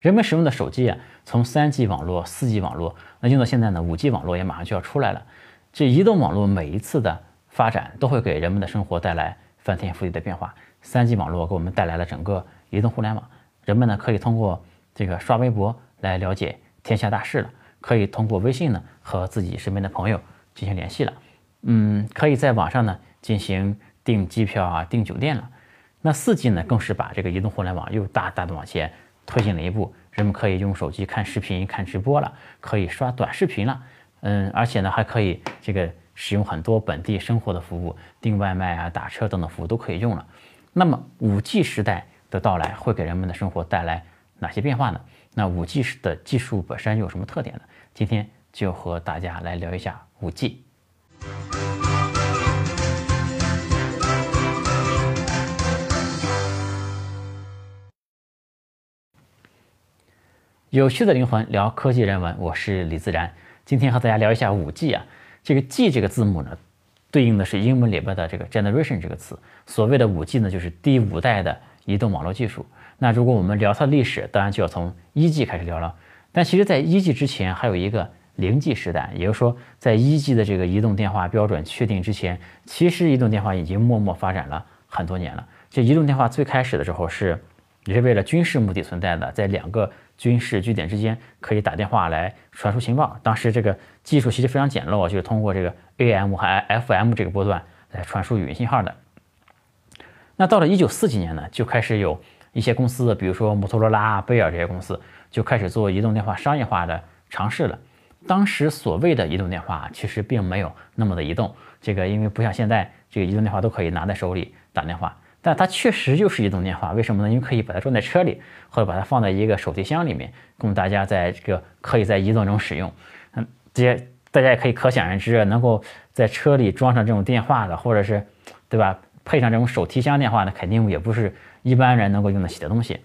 人们使用的手机啊，从 3G 网络、4G 网络，那用到现在呢，5G 网络也马上就要出来了。这移动网络每一次的发展，都会给人们的生活带来翻天覆地的变化。3G 网络给我们带来了整个移动互联网，人们呢可以通过这个刷微博来了解天下大事了，可以通过微信呢和自己身边的朋友进行联系了，嗯，可以在网上呢进行订机票啊、订酒店了。那 4G 呢，更是把这个移动互联网又大大的往前。推进了一步，人们可以用手机看视频、看直播了，可以刷短视频了，嗯，而且呢还可以这个使用很多本地生活的服务，订外卖啊、打车等等服务都可以用了。那么五 G 时代的到来会给人们的生活带来哪些变化呢？那五 G 的技术本身有什么特点呢？今天就和大家来聊一下五 G。有趣的灵魂聊科技人文，我是李自然。今天和大家聊一下五 G 啊，这个 G 这个字母呢，对应的是英文里边的这个 generation 这个词。所谓的五 G 呢，就是第五代的移动网络技术。那如果我们聊它的历史，当然就要从一 G 开始聊了。但其实，在一 G 之前，还有一个零 G 时代，也就是说，在一 G 的这个移动电话标准确定之前，其实移动电话已经默默发展了很多年了。这移动电话最开始的时候是也是为了军事目的存在的，在两个。军事据点之间可以打电话来传输情报，当时这个技术其实非常简陋，就是通过这个 AM 和 FM 这个波段来传输语音信号的。那到了一九四几年呢，就开始有一些公司，比如说摩托罗拉、贝尔这些公司，就开始做移动电话商业化的尝试了。当时所谓的移动电话其实并没有那么的移动，这个因为不像现在这个移动电话都可以拿在手里打电话。但它确实就是移动电话，为什么呢？因为可以把它装在车里，或者把它放在一个手提箱里面，供大家在这个可以在移动中使用。嗯，这些大家也可以可想而知，能够在车里装上这种电话的，或者是，对吧？配上这种手提箱电话的，肯定也不是一般人能够用得起的东西。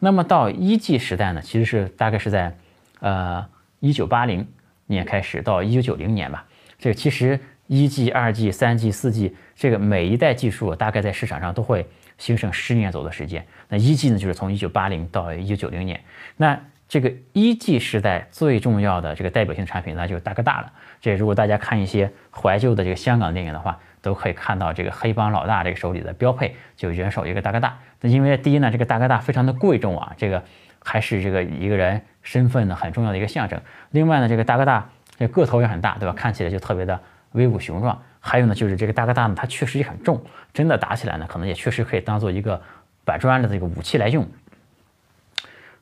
那么到一 G 时代呢，其实是大概是在呃一九八零年开始到一九九零年吧。这个其实。一 G、二 G、三 G、四 G，这个每一代技术大概在市场上都会兴盛十年左右的时间。那一 G 呢，就是从一九八零到一九九零年。那这个一 G 时代最重要的这个代表性产品，那就是大哥大了。这如果大家看一些怀旧的这个香港电影的话，都可以看到这个黑帮老大这个手里的标配就人手一个大哥大。那因为第一呢，这个大哥大非常的贵重啊，这个还是这个一个人身份呢很重要的一个象征。另外呢，这个大哥大这个头也很大，对吧？看起来就特别的。威武雄壮，还有呢，就是这个大哥大呢，它确实也很重，真的打起来呢，可能也确实可以当做一个板砖的这个武器来用。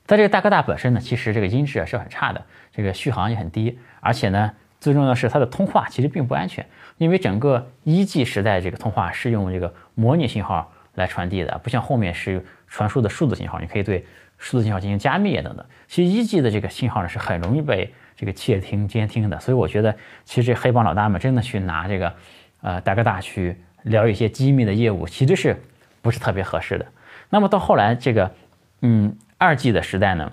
但这个大哥大本身呢，其实这个音质啊是很差的，这个续航也很低，而且呢，最重要的是它的通话其实并不安全，因为整个一 G 时代这个通话是用这个模拟信号来传递的，不像后面是传输的数字信号，你可以对数字信号进行加密等等。其实一 G 的这个信号呢是很容易被。这个窃听、监听的，所以我觉得，其实这黑帮老大们真的去拿这个，呃，大哥大去聊一些机密的业务，其实是不是特别合适的。那么到后来这个，嗯，二 G 的时代呢，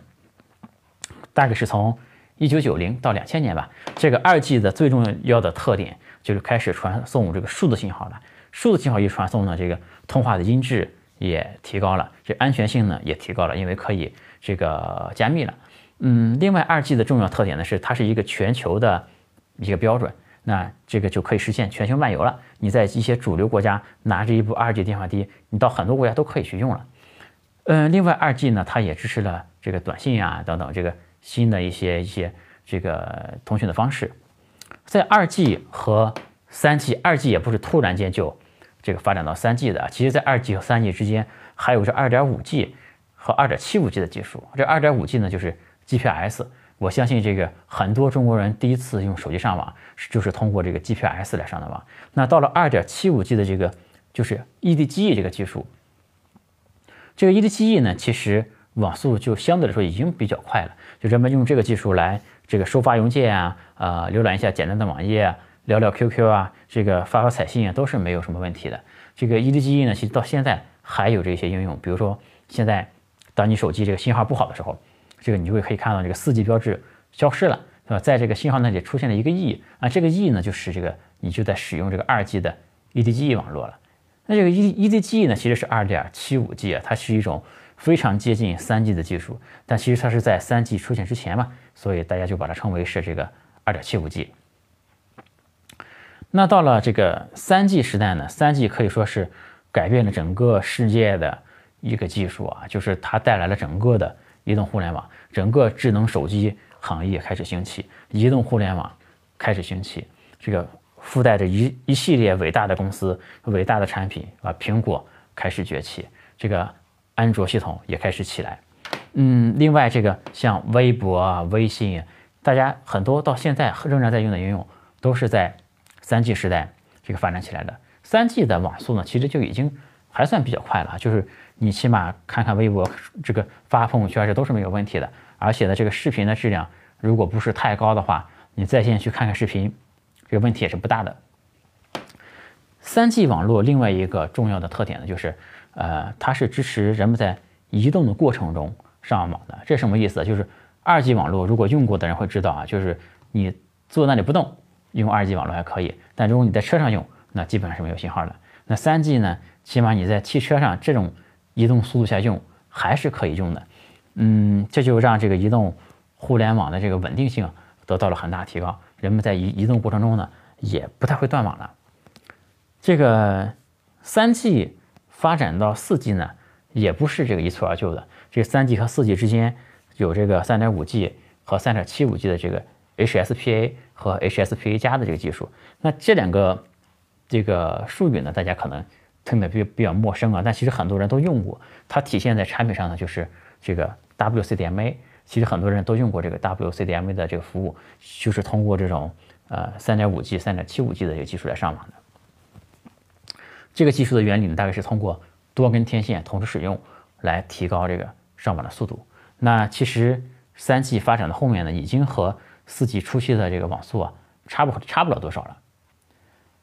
大概是从一九九零到两千年吧。这个二 G 的最重要的特点就是开始传送这个数字信号了。数字信号一传送呢，这个通话的音质也提高了，这安全性呢也提高了，因为可以这个加密了。嗯，另外二 G 的重要特点呢是它是一个全球的一个标准，那这个就可以实现全球漫游了。你在一些主流国家拿着一部二 G 电话机，你到很多国家都可以去用了。嗯，另外二 G 呢，它也支持了这个短信啊等等这个新的一些一些这个通讯的方式。在二 G 和三 G，二 G 也不是突然间就这个发展到三 G 的，其实在二 G 和三 G 之间还有这二点五 G 和二点七五 G 的技术。这二点五 G 呢，就是 GPS，我相信这个很多中国人第一次用手机上网就是通过这个 GPS 来上的网。那到了二点七五 G 的这个就是 EDGE 这个技术，这个 EDGE 呢，其实网速就相对来说已经比较快了。就人们用这个技术来这个收发邮件啊，呃，浏览一下简单的网页啊，聊聊 QQ 啊，这个发发彩信啊，都是没有什么问题的。这个 EDGE 呢，其实到现在还有这些应用，比如说现在当你手机这个信号不好的时候。这个你就会可以看到这个四 G 标志消失了，是吧？在这个信号那里出现了一个 E 啊，这个 E 呢就是这个你就在使用这个二 G 的 EDGE 网络了。那这个 E EDGE 呢其实是二点七五 G 啊，它是一种非常接近三 G 的技术，但其实它是在三 G 出现之前嘛，所以大家就把它称为是这个二点七五 G。那到了这个三 G 时代呢，三 G 可以说是改变了整个世界的一个技术啊，就是它带来了整个的移动互联网，整个智能手机行业开始兴起，移动互联网开始兴起，这个附带着一一系列伟大的公司、伟大的产品啊，苹果开始崛起，这个安卓系统也开始起来。嗯，另外这个像微博啊、微信，大家很多到现在仍然在用的应用，都是在。三 G 时代这个发展起来的，三 G 的网速呢，其实就已经还算比较快了，就是你起码看看微博，这个发朋友圈这都是没有问题的。而且呢，这个视频的质量如果不是太高的话，你在线去看看视频，这个问题也是不大的。三 G 网络另外一个重要的特点呢，就是呃，它是支持人们在移动的过程中上网的。这什么意思？就是二 G 网络，如果用过的人会知道啊，就是你坐那里不动。用二 G 网络还可以，但如果你在车上用，那基本上是没有信号的。那三 G 呢？起码你在汽车上这种移动速度下用还是可以用的。嗯，这就让这个移动互联网的这个稳定性得到了很大提高，人们在移移动过程中呢也不太会断网了。这个三 G 发展到四 G 呢，也不是这个一蹴而就的。这三 G 和四 G 之间有这个三点五 G 和三点七五 G 的这个 HSPA。和 HSPA 加的这个技术，那这两个这个术语呢，大家可能听得比比较陌生啊，但其实很多人都用过。它体现在产品上呢，就是这个 WCDMA。其实很多人都用过这个 WCDMA 的这个服务，就是通过这种呃 3.5G、3.75G 的这个技术来上网的。这个技术的原理呢，大概是通过多根天线同时使用来提高这个上网的速度。那其实 3G 发展的后面呢，已经和四 G 初期的这个网速啊，差不差不了多少了。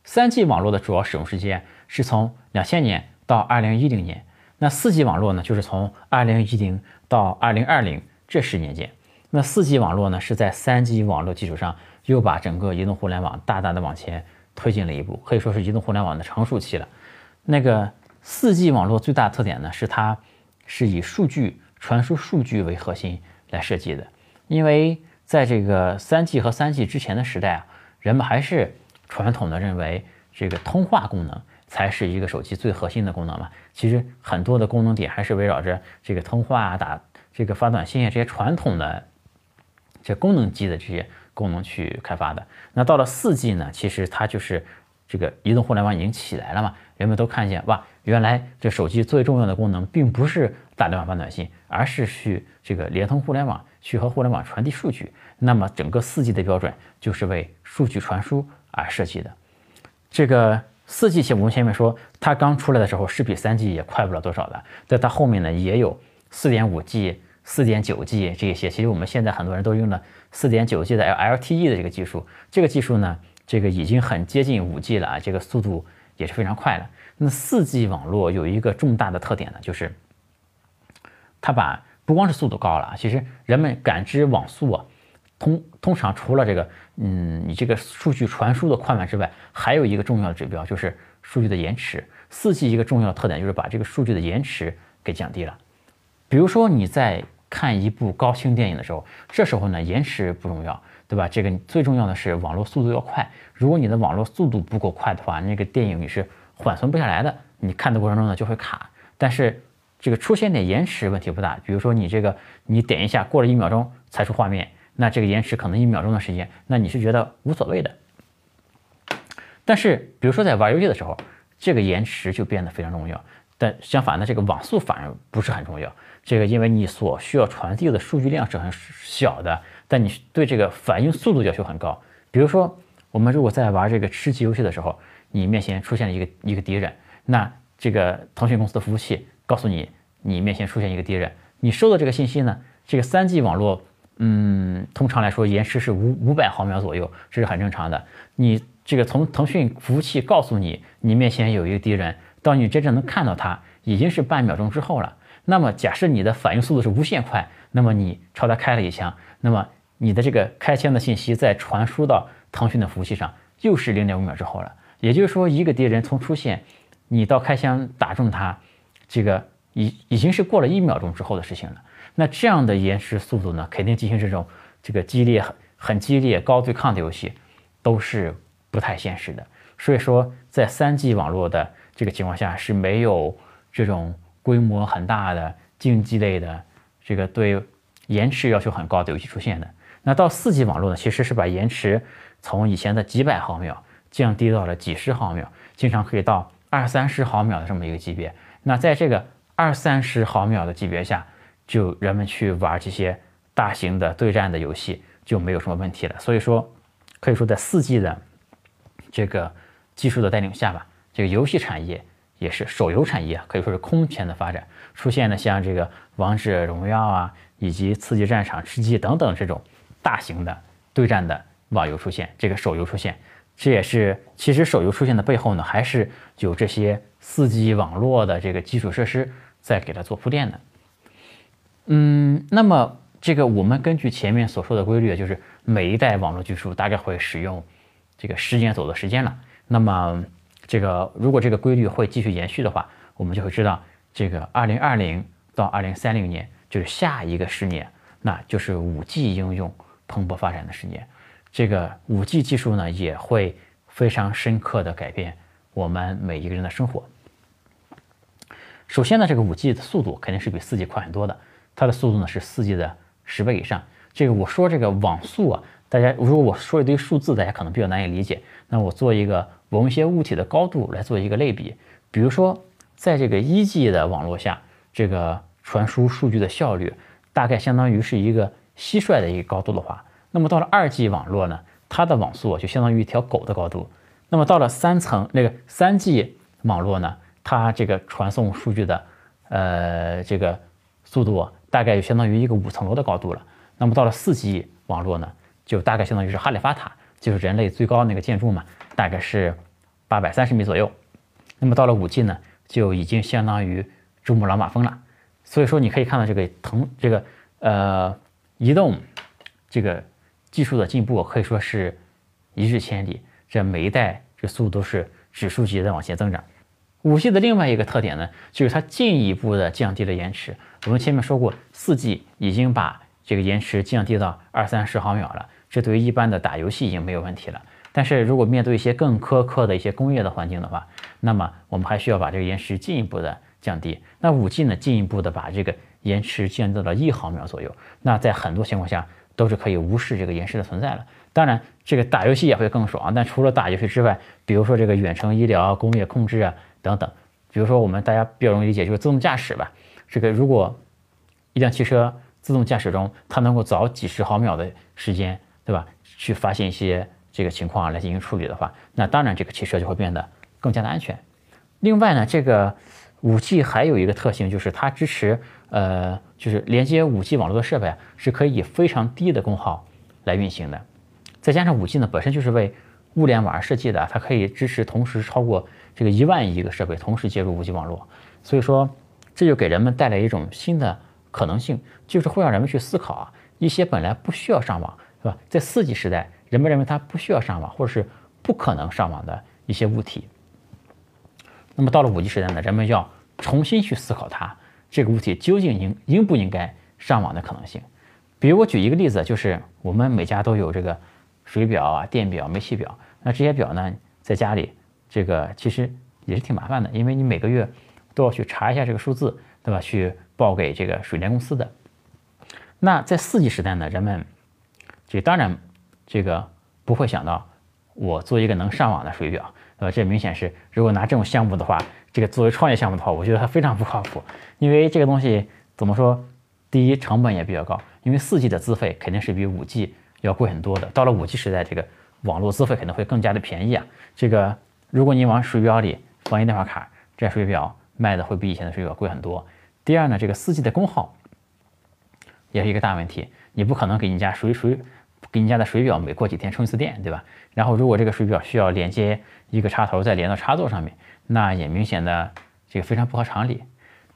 三 G 网络的主要使用时间是从两千年到二零一零年，那四 G 网络呢，就是从二零一零到二零二零这十年间。那四 G 网络呢，是在三 G 网络基础上又把整个移动互联网大大的往前推进了一步，可以说是移动互联网的成熟期了。那个四 G 网络最大的特点呢，是它是以数据传输数据为核心来设计的，因为。在这个三 G 和三 G 之前的时代啊，人们还是传统的认为这个通话功能才是一个手机最核心的功能嘛。其实很多的功能点还是围绕着这个通话啊、打这个发短信啊这些传统的这功能机的这些功能去开发的。那到了四 G 呢，其实它就是这个移动互联网已经起来了嘛，人们都看见哇，原来这手机最重要的功能并不是打电话发短信，而是去这个联通互联网。去和互联网传递数据，那么整个四 G 的标准就是为数据传输而设计的。这个四 G 前我们前面说，它刚出来的时候是比三 G 也快不了多少的，在它后面呢也有四点五 G、四点九 G 这些。其实我们现在很多人都用了四点九 G 的 LTE 的这个技术，这个技术呢，这个已经很接近五 G 了啊，这个速度也是非常快的。那四 G 网络有一个重大的特点呢，就是它把不光是速度高了，其实人们感知网速啊，通通常除了这个，嗯，你这个数据传输的快慢之外，还有一个重要的指标就是数据的延迟。四 G 一个重要的特点就是把这个数据的延迟给降低了。比如说你在看一部高清电影的时候，这时候呢延迟不重要，对吧？这个最重要的是网络速度要快。如果你的网络速度不够快的话，那个电影你是缓存不下来的，你看的过程中呢就会卡。但是这个出现点延迟问题不大，比如说你这个你点一下过了一秒钟才出画面，那这个延迟可能一秒钟的时间，那你是觉得无所谓的。但是比如说在玩游戏的时候，这个延迟就变得非常重要。但相反的，这个网速反而不是很重要。这个因为你所需要传递的数据量是很小的，但你对这个反应速度要求很高。比如说我们如果在玩这个吃鸡游戏的时候，你面前出现了一个一个敌人，那这个腾讯公司的服务器。告诉你，你面前出现一个敌人，你收到这个信息呢？这个三 G 网络，嗯，通常来说延迟是五五百毫秒左右，这是很正常的。你这个从腾讯服务器告诉你，你面前有一个敌人，到你真正能看到他，已经是半秒钟之后了。那么假设你的反应速度是无限快，那么你朝他开了一枪，那么你的这个开枪的信息再传输到腾讯的服务器上，又是零点五秒之后了。也就是说，一个敌人从出现，你到开枪打中他。这个已已经是过了一秒钟之后的事情了。那这样的延迟速度呢，肯定进行这种这个激烈很很激烈高对抗的游戏都是不太现实的。所以说，在三 G 网络的这个情况下是没有这种规模很大的竞技类的这个对延迟要求很高的游戏出现的。那到四 G 网络呢，其实是把延迟从以前的几百毫秒降低到了几十毫秒，经常可以到二三十毫秒的这么一个级别。那在这个二三十毫秒的级别下，就人们去玩这些大型的对战的游戏就没有什么问题了。所以说，可以说在四 G 的这个技术的带领下吧，这个游戏产业也是手游产业可以说是空前的发展，出现了像这个王者荣耀啊，以及刺激战场、吃鸡等等这种大型的对战的网游出现，这个手游出现，这也是其实手游出现的背后呢，还是有这些四 G 网络的这个基础设施在给它做铺垫的。嗯，那么这个我们根据前面所说的规律，就是每一代网络技术大概会使用这个十年左右的时间了。那么这个如果这个规律会继续延续的话，我们就会知道，这个二零二零到二零三零年就是下一个十年，那就是五 G 应用蓬勃发展的十年。这个五 G 技术呢，也会非常深刻的改变我们每一个人的生活。首先呢，这个五 G 的速度肯定是比四 G 快很多的。它的速度呢是四 G 的十倍以上。这个我说这个网速啊，大家如果我说一堆数字，大家可能比较难以理解。那我做一个我们一些物体的高度来做一个类比。比如说，在这个一 G 的网络下，这个传输数据的效率大概相当于是一个蟋蟀的一个高度的话，那么到了二 G 网络呢，它的网速就相当于一条狗的高度。那么到了三层那个三 G 网络呢，它这个传送数据的呃这个速度。大概就相当于一个五层楼的高度了。那么到了四 G 网络呢，就大概相当于是哈利法塔，就是人类最高那个建筑嘛，大概是八百三十米左右。那么到了五 G 呢，就已经相当于珠穆朗玛峰了。所以说你可以看到这个腾这个呃移动这个技术的进步可以说是一日千里，这每一代这速度都是指数级的往前增长。五 G 的另外一个特点呢，就是它进一步的降低了延迟。我们前面说过，四 G 已经把这个延迟降低到二三十毫秒了，这对于一般的打游戏已经没有问题了。但是如果面对一些更苛刻的一些工业的环境的话，那么我们还需要把这个延迟进一步的降低。那五 G 呢，进一步的把这个延迟降低到了一毫秒左右。那在很多情况下都是可以无视这个延迟的存在了。当然，这个打游戏也会更爽。但除了打游戏之外，比如说这个远程医疗、工业控制啊。等等，比如说我们大家比较容易理解就是自动驾驶吧。这个如果一辆汽车自动驾驶中，它能够早几十毫秒的时间，对吧？去发现一些这个情况来进行处理的话，那当然这个汽车就会变得更加的安全。另外呢，这个五 G 还有一个特性就是它支持呃，就是连接五 G 网络的设备，是可以以非常低的功耗来运行的。再加上五 G 呢本身就是为物联网而设计的，它可以支持同时超过。这个一万亿个设备同时接入五 G 网络，所以说这就给人们带来一种新的可能性，就是会让人们去思考啊，一些本来不需要上网，是吧？在四 G 时代，人们认为它不需要上网，或者是不可能上网的一些物体，那么到了五 G 时代呢，人们要重新去思考它这个物体究竟应应不应该上网的可能性。比如我举一个例子，就是我们每家都有这个水表啊、电表、煤气表，那这些表呢，在家里。这个其实也是挺麻烦的，因为你每个月都要去查一下这个数字，对吧？去报给这个水电公司的。那在四 G 时代呢，人们这当然这个不会想到我做一个能上网的水表，呃，这明显是如果拿这种项目的话，这个作为创业项目的话，我觉得它非常不靠谱，因为这个东西怎么说？第一，成本也比较高，因为四 G 的资费肯定是比五 G 要贵很多的。到了五 G 时代，这个网络资费可能会更加的便宜啊，这个。如果你往水表里放一电话卡，这水表卖的会比以前的水表贵很多。第二呢，这个四 G 的功耗也是一个大问题。你不可能给你家水水给你家的水表每过几天充一次电，对吧？然后如果这个水表需要连接一个插头再连到插座上面，那也明显的这个非常不合常理。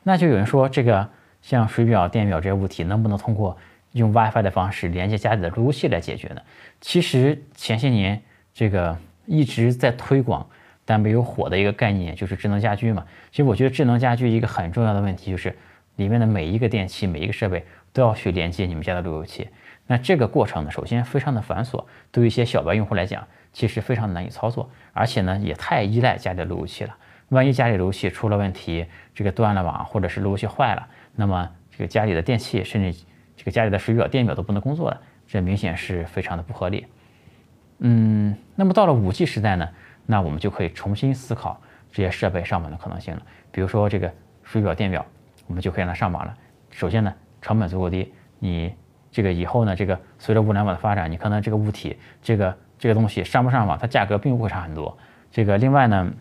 那就有人说，这个像水表、电表这些物体能不能通过用 WiFi 的方式连接家里的路由器来解决呢？其实前些年这个一直在推广。但没有火的一个概念，就是智能家居嘛。其实我觉得智能家居一个很重要的问题就是，里面的每一个电器、每一个设备都要去连接你们家的路由器。那这个过程呢，首先非常的繁琐，对于一些小白用户来讲，其实非常难以操作，而且呢，也太依赖家里的路由器了。万一家里路由器出了问题，这个断了网，或者是路由器坏了，那么这个家里的电器，甚至这个家里的水表、电表都不能工作了，这明显是非常的不合理。嗯，那么到了五 G 时代呢，那我们就可以重新思考这些设备上网的可能性了。比如说这个水表、电表，我们就可以让它上网了。首先呢，成本足够低，你这个以后呢，这个随着物联网的发展，你可能这个物体，这个这个东西上不上网，它价格并不会差很多。这个另外呢。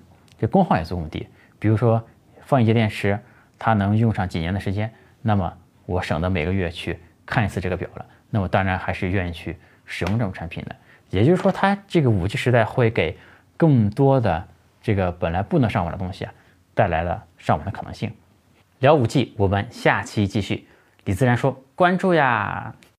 这功耗也足够低，比如说放一节电池，它能用上几年的时间，那么我省得每个月去看一次这个表了，那我当然还是愿意去使用这种产品的。也就是说，它这个五 G 时代会给更多的这个本来不能上网的东西啊，带来了上网的可能性。聊五 G，我们下期继续。李自然说：“关注呀。”